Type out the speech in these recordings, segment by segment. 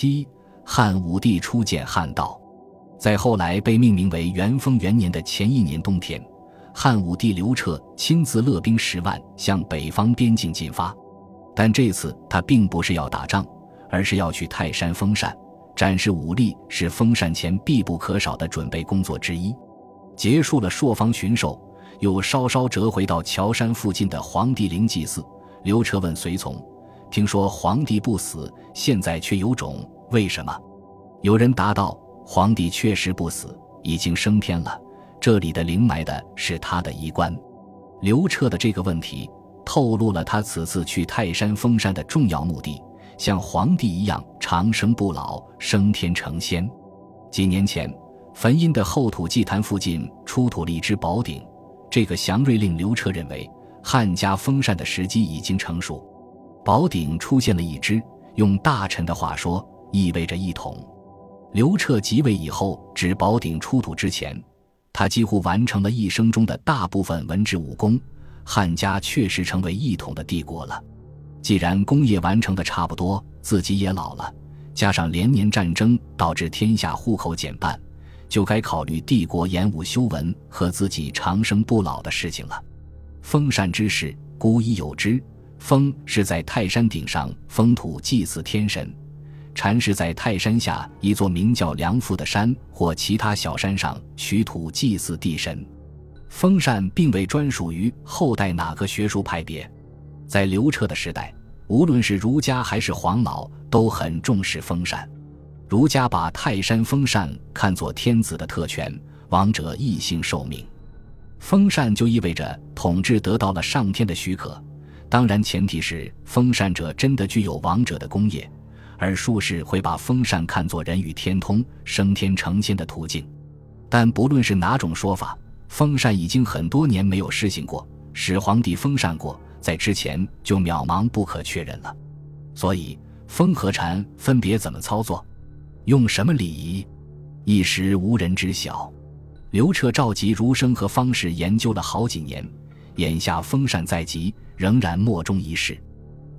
七，汉武帝初建汉道。在后来被命名为元丰元年的前一年冬天，汉武帝刘彻亲自勒兵十万向北方边境进发，但这次他并不是要打仗，而是要去泰山封禅，展示武力是封禅前必不可少的准备工作之一。结束了朔方巡狩，又稍稍折回到乔山附近的黄帝陵祭祀。刘彻问随从：“听说皇帝不死，现在却有种，为什么？”有人答道。皇帝确实不死，已经升天了。这里的灵埋的是他的衣冠。刘彻的这个问题透露了他此次去泰山封禅的重要目的：像皇帝一样长生不老，升天成仙。几年前，汾阴的后土祭坛附近出土了一只宝鼎，这个祥瑞令刘彻认为汉家封禅的时机已经成熟。宝鼎出现了一只，用大臣的话说，意味着一统。刘彻即位以后，至宝鼎出土之前，他几乎完成了一生中的大部分文治武功。汉家确实成为一统的帝国了。既然功业完成的差不多，自己也老了，加上连年战争导致天下户口减半，就该考虑帝国演武修文和自己长生不老的事情了。封禅之事，古已有之。封是在泰山顶上封土祭祀天神。禅是在泰山下一座名叫梁父的山或其他小山上取土祭祀地神。封禅并未专属于后代哪个学术派别，在刘彻的时代，无论是儒家还是黄老都很重视封禅。儒家把泰山封禅看作天子的特权，王者一心受命。封禅就意味着统治得到了上天的许可，当然前提是封禅者真的具有王者的功业。而术士会把封禅看作人与天通、升天成仙的途径，但不论是哪种说法，封禅已经很多年没有施行过。始皇帝封禅过，在之前就渺茫不可确认了。所以，封和禅分别怎么操作，用什么礼仪，一时无人知晓。刘彻召集儒生和方士研究了好几年，眼下封禅在即，仍然莫衷一是。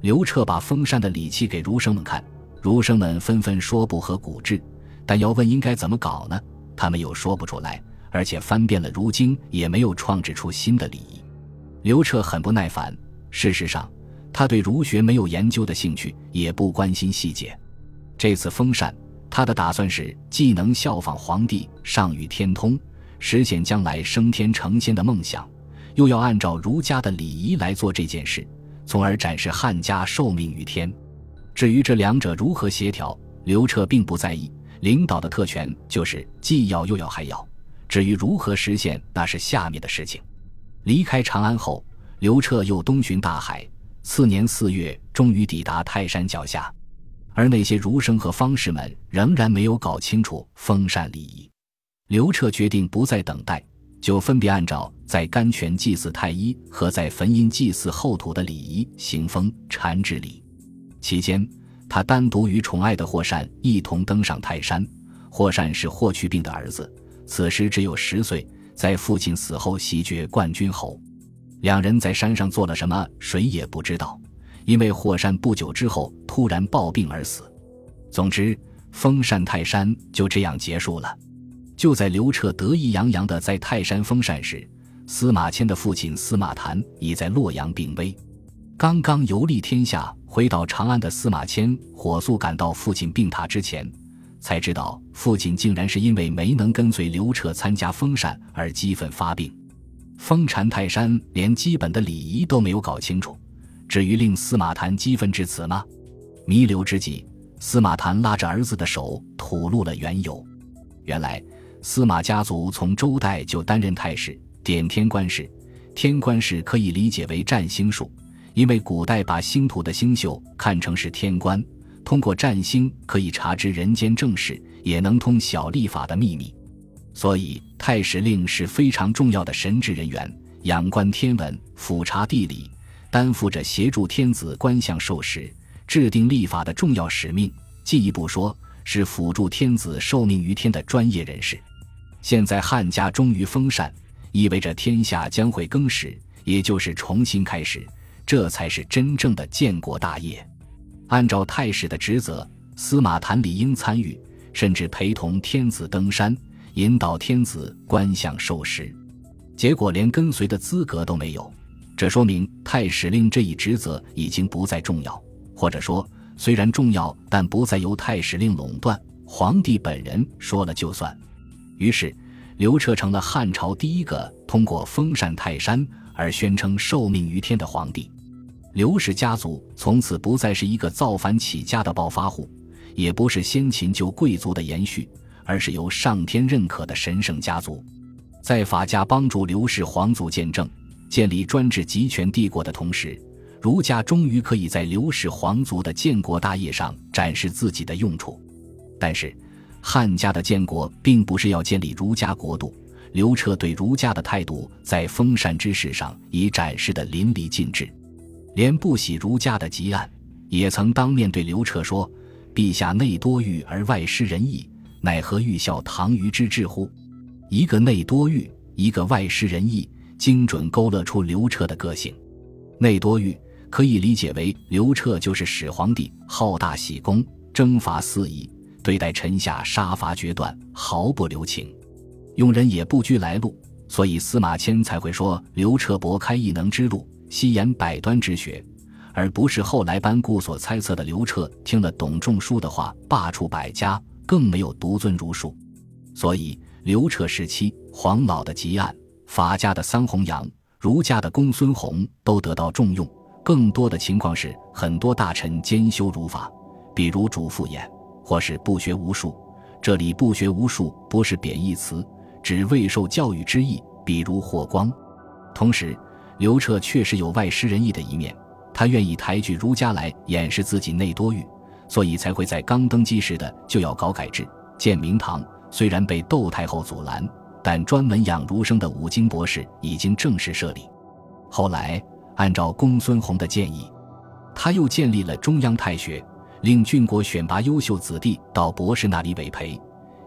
刘彻把封禅的礼器给儒生们看。儒生们纷纷说不合古制，但要问应该怎么搞呢？他们又说不出来，而且翻遍了儒经，也没有创制出新的礼仪。刘彻很不耐烦。事实上，他对儒学没有研究的兴趣，也不关心细节。这次封禅，他的打算是既能效仿皇帝上与天通，实现将来升天成仙的梦想，又要按照儒家的礼仪来做这件事，从而展示汉家受命于天。至于这两者如何协调，刘彻并不在意。领导的特权就是既要又要还要。至于如何实现，那是下面的事情。离开长安后，刘彻又东巡大海。次年四月，终于抵达泰山脚下。而那些儒生和方士们仍然没有搞清楚封禅礼仪。刘彻决定不再等待，就分别按照在甘泉祭祀太医和在汾阴祭祀后土的礼仪行封禅之礼。期间，他单独与宠爱的霍善一同登上泰山。霍善是霍去病的儿子，此时只有十岁，在父亲死后袭爵冠军侯。两人在山上做了什么，谁也不知道，因为霍善不久之后突然暴病而死。总之，封禅泰山就这样结束了。就在刘彻得意洋洋地在泰山封禅时，司马迁的父亲司马谈已在洛阳病危。刚刚游历天下、回到长安的司马迁，火速赶到父亲病榻之前，才知道父亲竟然是因为没能跟随刘彻参加封禅而激愤发病。封禅泰山连基本的礼仪都没有搞清楚，至于令司马谈激愤至此吗？弥留之际，司马谈拉着儿子的手吐露了缘由。原来，司马家族从周代就担任太史，点天官事。天官事可以理解为占星术。因为古代把星图的星宿看成是天官，通过占星可以查知人间正事，也能通晓历法的秘密，所以太史令是非常重要的神职人员，仰观天文，俯察地理，担负着协助天子观象授时、制定历法的重要使命。进一步说，是辅助天子受命于天的专业人士。现在汉家终于封禅，意味着天下将会更始，也就是重新开始。这才是真正的建国大业。按照太史的职责，司马谈理应参与，甚至陪同天子登山，引导天子观象授时。结果连跟随的资格都没有，这说明太史令这一职责已经不再重要，或者说虽然重要，但不再由太史令垄断，皇帝本人说了就算。于是，刘彻成了汉朝第一个通过封禅泰山而宣称受命于天的皇帝。刘氏家族从此不再是一个造反起家的暴发户，也不是先秦旧贵族的延续，而是由上天认可的神圣家族。在法家帮助刘氏皇族建政、建立专制集权帝国的同时，儒家终于可以在刘氏皇族的建国大业上展示自己的用处。但是。汉家的建国并不是要建立儒家国度，刘彻对儒家的态度在封禅之事上已展示的淋漓尽致，连不喜儒家的汲案，也曾当面对刘彻说：“陛下内多欲而外失仁义，奈何欲效唐虞之志乎？”一个内多欲，一个外失仁义，精准勾勒出刘彻的个性。内多欲可以理解为刘彻就是始皇帝，好大喜功，征伐四夷。对待臣下杀伐决断，毫不留情，用人也不拘来路，所以司马迁才会说刘彻博开异能之路，悉言百端之学，而不是后来班固所猜测的刘彻听了董仲舒的话罢黜百家，更没有独尊儒术。所以刘彻时期，黄老的汲案，法家的桑弘羊，儒家的公孙弘都得到重用。更多的情况是，很多大臣兼修儒法，比如主父偃。或是不学无术，这里不学无术不是贬义词，指未受教育之意。比如霍光。同时，刘彻确实有外失仁义的一面，他愿意抬举儒家来掩饰自己内多欲，所以才会在刚登基时的就要搞改制，建明堂。虽然被窦太后阻拦，但专门养儒生的五经博士已经正式设立。后来，按照公孙弘的建议，他又建立了中央太学。令郡国选拔优秀子弟到博士那里委培，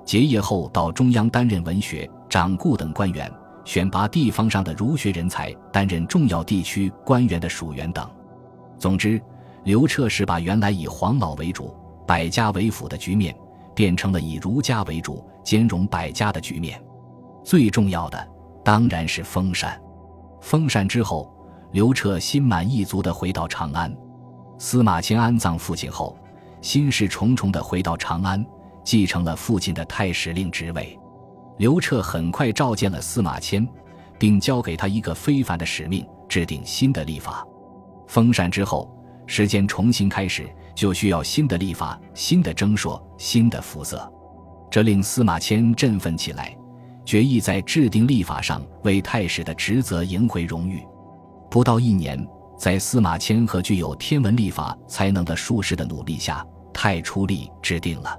结业后到中央担任文学、掌故等官员，选拔地方上的儒学人才担任重要地区官员的属员等。总之，刘彻是把原来以黄老为主、百家为辅的局面，变成了以儒家为主、兼容百家的局面。最重要的当然是封禅。封禅之后，刘彻心满意足地回到长安。司马迁安葬父亲后。心事重重地回到长安，继承了父亲的太史令职位。刘彻很快召见了司马迁，并交给他一个非凡的使命：制定新的历法。封禅之后，时间重新开始，就需要新的历法、新的征朔、新的肤色。这令司马迁振奋起来，决意在制定历法上为太史的职责赢回荣誉。不到一年，在司马迁和具有天文历法才能的术士的努力下，太初历制定了，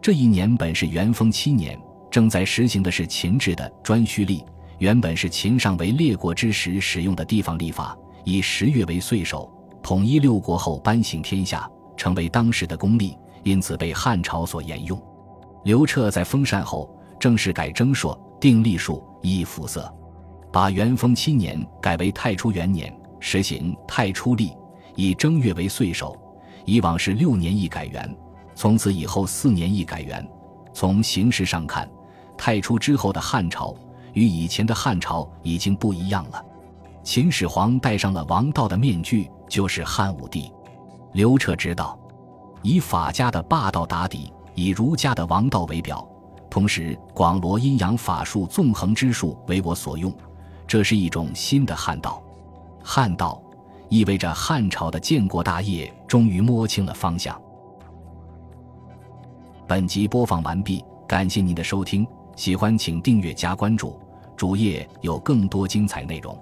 这一年本是元丰七年，正在实行的是秦制的颛顼历。原本是秦尚为列国之时使用的地方历法，以十月为岁首，统一六国后颁行天下，成为当时的公历，因此被汉朝所沿用。刘彻在封禅后，正式改征朔，定历数，依服色，把元丰七年改为太初元年，实行太初历，以正月为岁首。以往是六年一改元，从此以后四年一改元。从形式上看，太初之后的汉朝与以前的汉朝已经不一样了。秦始皇戴上了王道的面具，就是汉武帝。刘彻知道，以法家的霸道打底，以儒家的王道为表，同时广罗阴阳法术纵横之术为我所用，这是一种新的汉道。汉道。意味着汉朝的建国大业终于摸清了方向。本集播放完毕，感谢您的收听，喜欢请订阅加关注，主页有更多精彩内容。